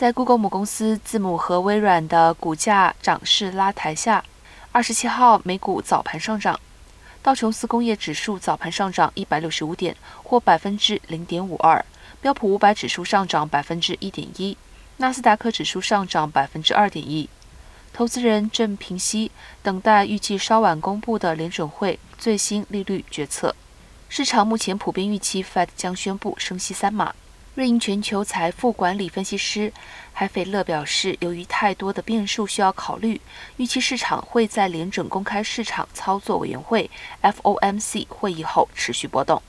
在 Google 母公司字母和微软的股价涨势拉抬下，二十七号美股早盘上涨，道琼斯工业指数早盘上涨一百六十五点，或百分之零点五二；标普五百指数上涨百分之一点一；纳斯达克指数上涨百分之二点一。投资人正平息，等待预计稍晚公布的联准会最新利率决策。市场目前普遍预期 Fed 将宣布升息三码。瑞银全球财富管理分析师海斐勒表示，由于太多的变数需要考虑，预期市场会在联准公开市场操作委员会 （FOMC） 会议后持续波动。